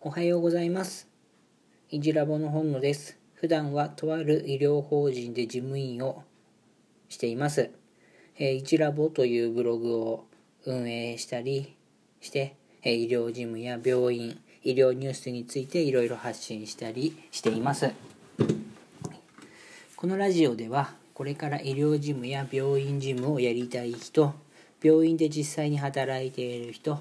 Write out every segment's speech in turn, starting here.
おはようございます。いじラボの本野です。普段はとある医療法人で事務員をしています。えーいじラボというブログを運営したりして、えー医療事務や病院、医療ニュースについていろいろ発信したりしています。このラジオではこれから医療事務や病院事務をやりたい人病院で実際に働いている人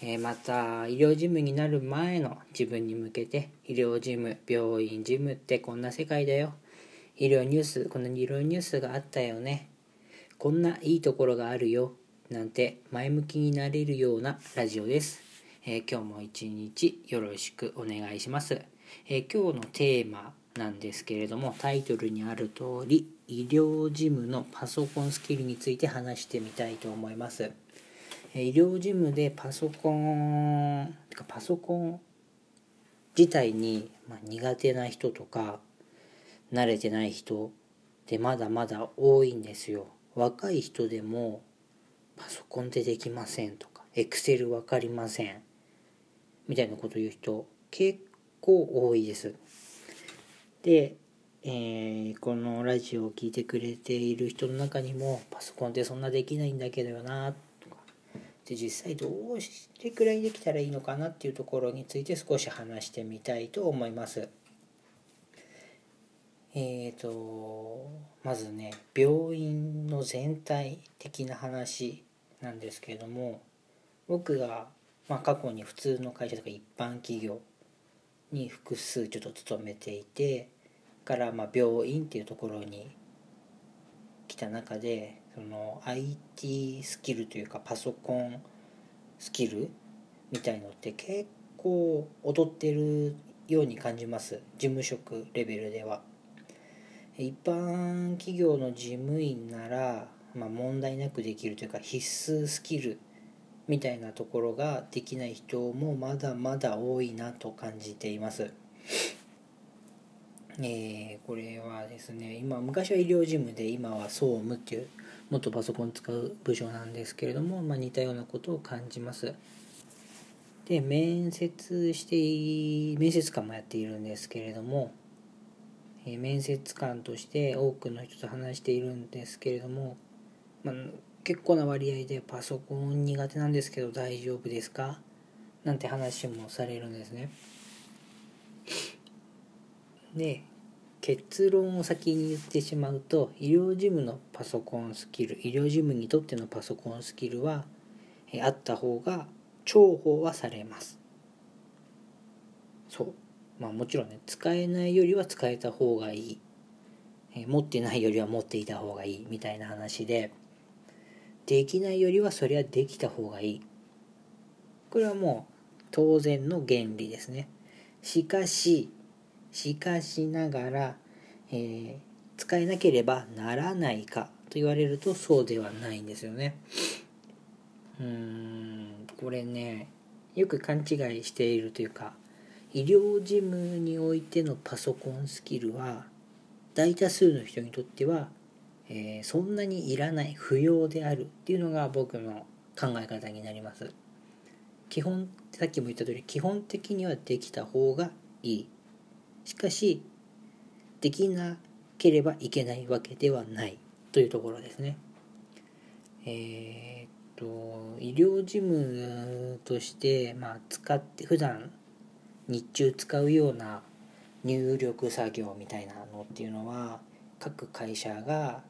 えーまた医療事務になる前の自分に向けて医療事務病院事務ってこんな世界だよ。医療ニュースこの医療ニュースがあったよね。こんないいところがあるよ。なんて前向きになれるようなラジオです、えー今日も一日よろしくお願いします、えー今日のテーマなんですけれどもタイトルにある通り医療事務のパソコンスキルについて話してみたいと思います。医療事務でパソコンてかパソコン自体に、苦手な人とか慣れてない人ってまだまだ多いんですよ。若い人でもパソコンでできませんとかエクセル分かりませんみたいなこと言う人結構多いです。で、えーこのラジオを聞いてくれている人の中にもパソコンってそんなできないんだけどよなとかで実際どうしてくらいできたらいいのかなっていうところについて少し話してみたいと思います。えーとまずね病院の全体的な話なんですけれども僕が、まあ、過去に普通の会社とか一般企業に複数ちょっと勤めていてからまあ病院っていうところに来た中でその IT スキルというかパソコンスキルみたいのって結構劣ってるように感じます。事務職レベルでは。一般企業の事務員なら、まあ、問題なくできるというか必須スキルみたいなところができない人もまだまだ多いなと感じています。えーこれはですね今昔は医療事務で今は総務っていうもっとパソコン使う部署なんですけれども、まあ、似たようなことを感じます。で面接して面接官もやっているんですけれども、えー面接官として多くの人と話しているんですけれども、まあ、結構な割合でパソコン苦手なんですけど大丈夫ですか？なんて話もされるんですね。で結論を先に言ってしまうと医療事務のパソコンスキル医療事務にとってのパソコンスキルはえあった方が重宝はされます。そう。まあもちろんね使えないよりは使えた方がいい。え持ってないよりは持っていた方がいいみたいな話でできないよりはそれはできた方がいい。これはもう当然の原理ですね。しかししかしながら、えー使えなければならないかと言われるとそうではないんですよね。うーんこれねよく勘違いしているというか医療事務においてのパソコンスキルは大多数の人にとっては、えーそんなにいらない不要であるっていうのが僕の考え方になります。基本さっきも言った通り基本的にはできた方がいい。しかしできなければいけないわけではないというところですね。えーっと医療事務として、まあ、使って普段日中使うような入力作業みたいなのっていうのは各会社が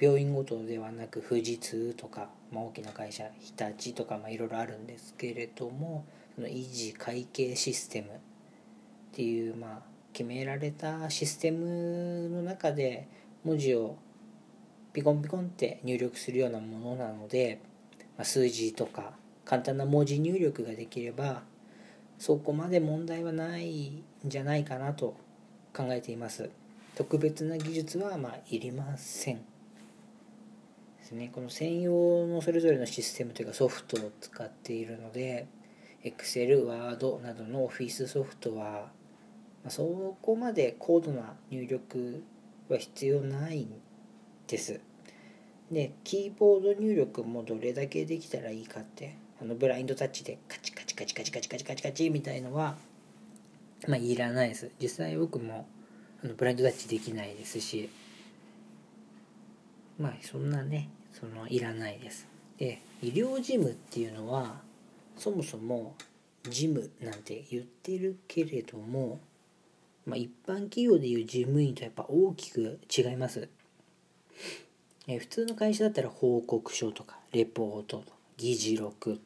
病院ごとではなく富士通とか、まあ、大きな会社日立とかいろいろあるんですけれどもその維持会計システムっていうまあ決められたシステムの中で文字をピコンピコンって入力するようなものなので、まあ、数字とか簡単な文字入力ができればそこまで問題はないんじゃないかなと考えています。特別な技術はまあいりません。ですね。この専用のそれぞれのシステムというかソフトを使っているので Excel、Word などのオフィスソフトはあそこまで高度な入力は必要ないんです。でキーボード入力もどれだけできたらいいかってあのブラインドタッチでカチカチカチカチカチカチカチカチみたいのはまあいらないです。実際僕もあのブラインドタッチできないですしまあそんなねそのいらないです。で医療事務っていうのはそもそも事務なんて言ってるけれども、まあ、一般企業でいう事務員とやっぱ大きく違います。え普通の会社だったら報告書とかレポート議事録、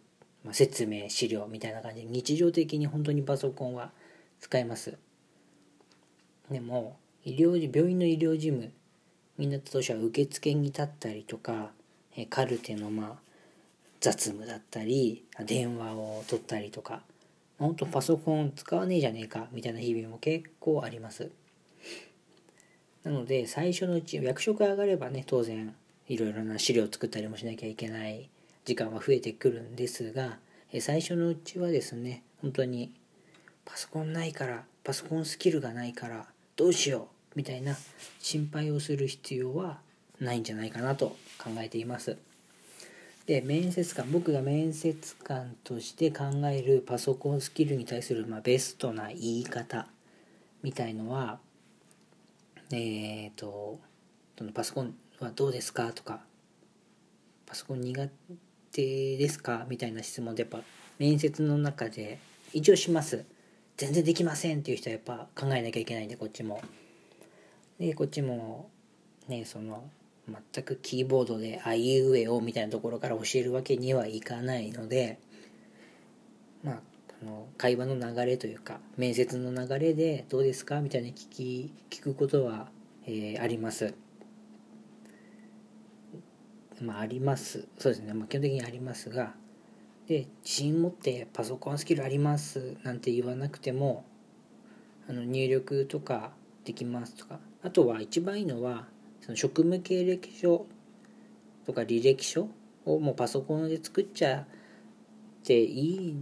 まあ、説明資料みたいな感じで日常的に本当にパソコンは使えます。でも医療病院の医療事務みんなと当初は受付に立ったりとかカルテのまあ雑務だったり電話を取ったりとか本当パソコン使わねえじゃねえかみたいな日々も結構ありますなので最初のうち役職上がればね当然いろいろな資料を作ったりもしなきゃいけない時間は増えてくるんですが最初のうちはですね本当にパソコンないからパソコンスキルがないからどうしようみたいな心配をする必要はないんじゃないかなと考えています。で面接官僕が面接官として考えるパソコンスキルに対する、まあ、ベストな言い方みたいのはえっ、ー、とパソコンはどうですかとかパソコン苦手ですかみたいな質問でやっぱ面接の中で一応します。全然できませんっていう人はやっぱ考えなきゃいけないんでこっちも。でこっちもねその全くキーボードで「あいうえお」みたいなところから教えるわけにはいかないのでまあこの会話の流れというか面接の流れで「どうですか?」みたいな聞き聞くことは、えー、あります。まああります。そうですね、まあ、基本的にありますがで自信持ってパソコンスキルあります？なんて言わなくてもあの入力とかできますとか。あとは一番いいのはその職務経歴書とか履歴書をもうパソコンで作っちゃっていい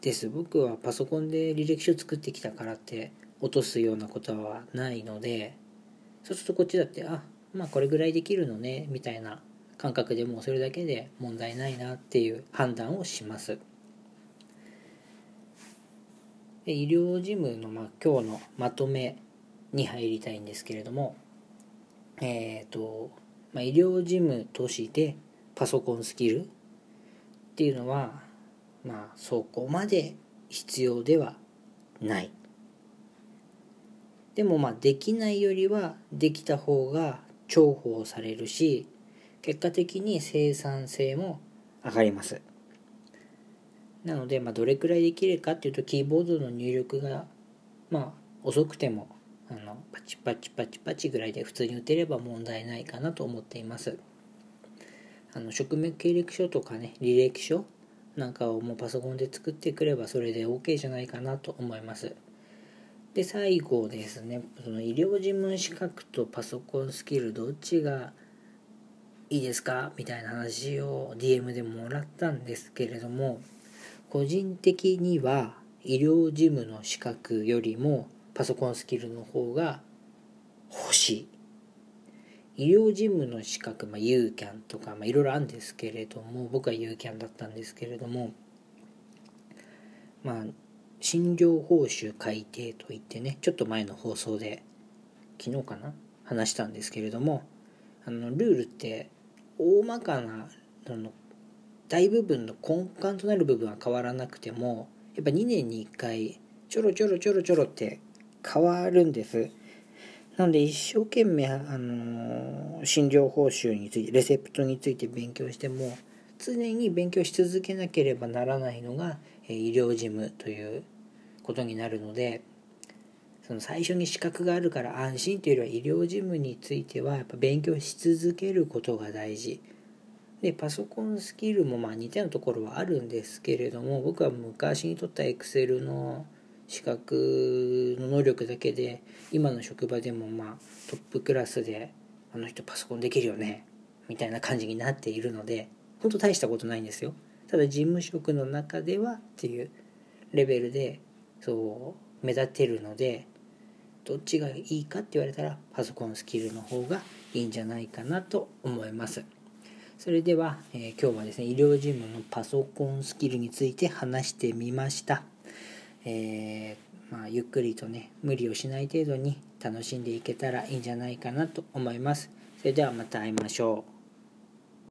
です。僕はパソコンで履歴書作ってきたからって落とすようなことはないので。そうするとこっちだってあまあこれぐらいできるのねみたいな感覚でもうそれだけで問題ないなっていう判断をします。で医療事務のまあ今日のまとめに入りたいんですけれども。えっ、ー、と、まあ、医療事務としてパソコンスキルっていうのはまあそこまで必要ではない。でもまあできないよりはできた方が重宝されるし結果的に生産性も上がります。なのでまあどれくらいできるかっていうとキーボードの入力がまあ遅くてもあのパチパチパチパチぐらいで普通に打てれば問題ないかなと思っています。あの職務経歴書とかね履歴書なんかをもうパソコンで作ってくればそれで OK じゃないかなと思います。で最後ですねその医療事務資格とパソコンスキルどっちがいいですかみたいな話を DM でもらったんですけれども個人的には医療事務の資格よりもパソコンスキルの方が欲しい。医療事務の資格、まあ、UCAN とか、まあ、いろいろあるんですけれども僕は UCAN だったんですけれどもまあ診療報酬改定といってねちょっと前の放送で昨日かな話したんですけれどもあのルールって大まかなその大部分の根幹となる部分は変わらなくてもやっぱ2年に1回ちょろちょろちょろちょろって変わるんです。なので一生懸命、あの診療報酬についてレセプトについて勉強しても常に勉強し続けなければならないのがえ医療事務ということになるのでその最初に資格があるから安心というよりは医療事務についてはやっぱ勉強し続けることが大事。でパソコンスキルもまあ似たようなところはあるんですけれども僕は昔にとったエクセルの資格の能力だけで今の職場でもまあトップクラスであの人パソコンできるよねみたいな感じになっているので本当大したことないんですよ。ただ事務職の中ではっていうレベルでそう目立てるのでどっちがいいかって言われたらパソコンスキルの方がいいんじゃないかなと思います。それでは、えー、今日はですね医療事務のパソコンスキルについて話してみました、えー、まあ、ゆっくりとね無理をしない程度に楽しんでいけたらいいんじゃないかなと思います。それではまた会いましょう。